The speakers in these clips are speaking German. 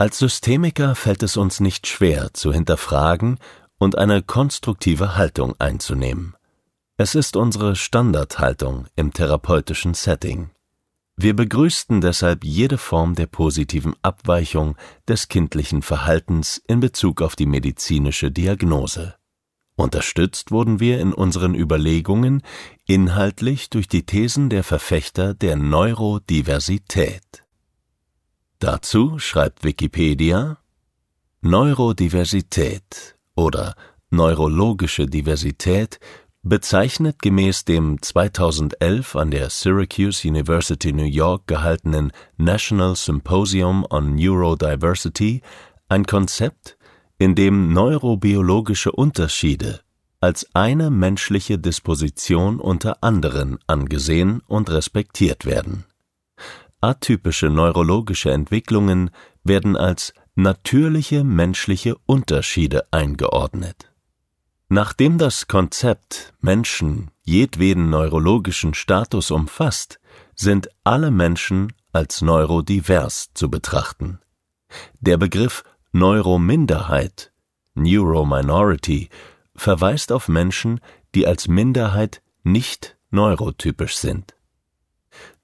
Als Systemiker fällt es uns nicht schwer, zu hinterfragen und eine konstruktive Haltung einzunehmen. Es ist unsere Standardhaltung im therapeutischen Setting. Wir begrüßten deshalb jede Form der positiven Abweichung des kindlichen Verhaltens in Bezug auf die medizinische Diagnose. Unterstützt wurden wir in unseren Überlegungen inhaltlich durch die Thesen der Verfechter der Neurodiversität. Dazu schreibt Wikipedia Neurodiversität oder neurologische Diversität bezeichnet gemäß dem 2011 an der Syracuse University New York gehaltenen National Symposium on Neurodiversity ein Konzept, in dem neurobiologische Unterschiede als eine menschliche Disposition unter anderen angesehen und respektiert werden Atypische neurologische Entwicklungen werden als natürliche menschliche Unterschiede eingeordnet. Nachdem das Konzept Menschen jedweden neurologischen Status umfasst, sind alle Menschen als neurodivers zu betrachten. Der Begriff Neurominderheit Neurominority verweist auf Menschen, die als Minderheit nicht neurotypisch sind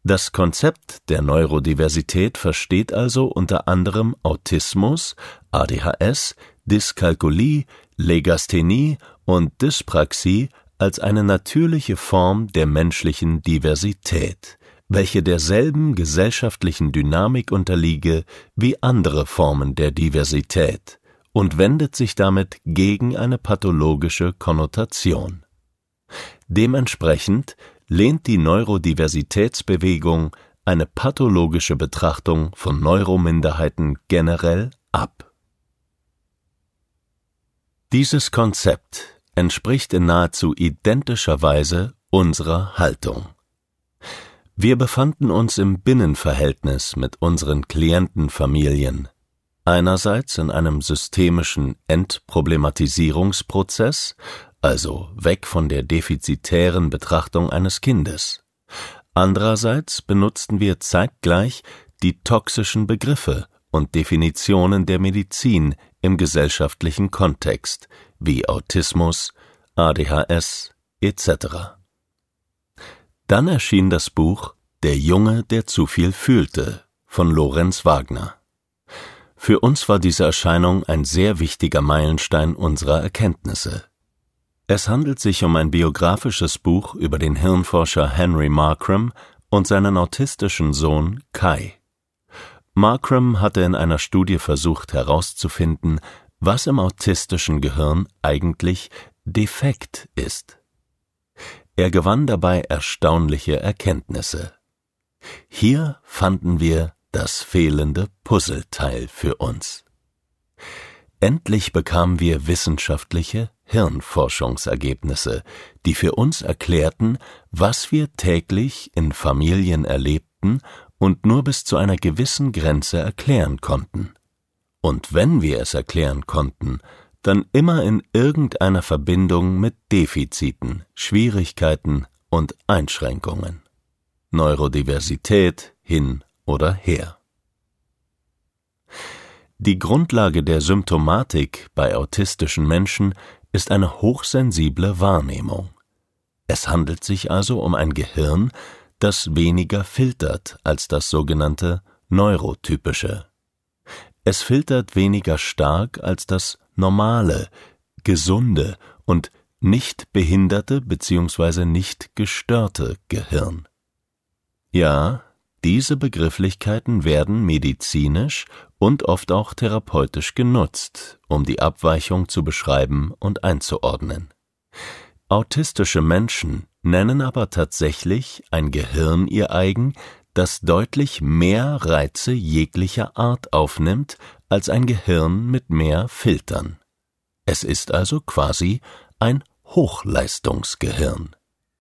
das Konzept der Neurodiversität versteht also unter anderem Autismus, ADHS, Dyskalkulie, Legasthenie und Dyspraxie als eine natürliche Form der menschlichen Diversität, welche derselben gesellschaftlichen Dynamik unterliege wie andere Formen der Diversität und wendet sich damit gegen eine pathologische Konnotation. Dementsprechend lehnt die Neurodiversitätsbewegung eine pathologische Betrachtung von Neurominderheiten generell ab. Dieses Konzept entspricht in nahezu identischer Weise unserer Haltung. Wir befanden uns im Binnenverhältnis mit unseren Klientenfamilien, einerseits in einem systemischen Entproblematisierungsprozess, also weg von der defizitären Betrachtung eines Kindes. Andererseits benutzten wir zeitgleich die toxischen Begriffe und Definitionen der Medizin im gesellschaftlichen Kontext, wie Autismus, ADHS etc. Dann erschien das Buch Der Junge, der zu viel fühlte von Lorenz Wagner. Für uns war diese Erscheinung ein sehr wichtiger Meilenstein unserer Erkenntnisse. Es handelt sich um ein biografisches Buch über den Hirnforscher Henry Markram und seinen autistischen Sohn Kai. Markram hatte in einer Studie versucht herauszufinden, was im autistischen Gehirn eigentlich defekt ist. Er gewann dabei erstaunliche Erkenntnisse. Hier fanden wir das fehlende Puzzleteil für uns. Endlich bekamen wir wissenschaftliche Hirnforschungsergebnisse, die für uns erklärten, was wir täglich in Familien erlebten und nur bis zu einer gewissen Grenze erklären konnten. Und wenn wir es erklären konnten, dann immer in irgendeiner Verbindung mit Defiziten, Schwierigkeiten und Einschränkungen. Neurodiversität hin oder her. Die Grundlage der Symptomatik bei autistischen Menschen ist eine hochsensible Wahrnehmung. Es handelt sich also um ein Gehirn, das weniger filtert als das sogenannte neurotypische. Es filtert weniger stark als das normale, gesunde und nicht behinderte bzw. nicht gestörte Gehirn. Ja, diese Begrifflichkeiten werden medizinisch und oft auch therapeutisch genutzt, um die Abweichung zu beschreiben und einzuordnen. Autistische Menschen nennen aber tatsächlich ein Gehirn ihr eigen, das deutlich mehr Reize jeglicher Art aufnimmt als ein Gehirn mit mehr Filtern. Es ist also quasi ein Hochleistungsgehirn.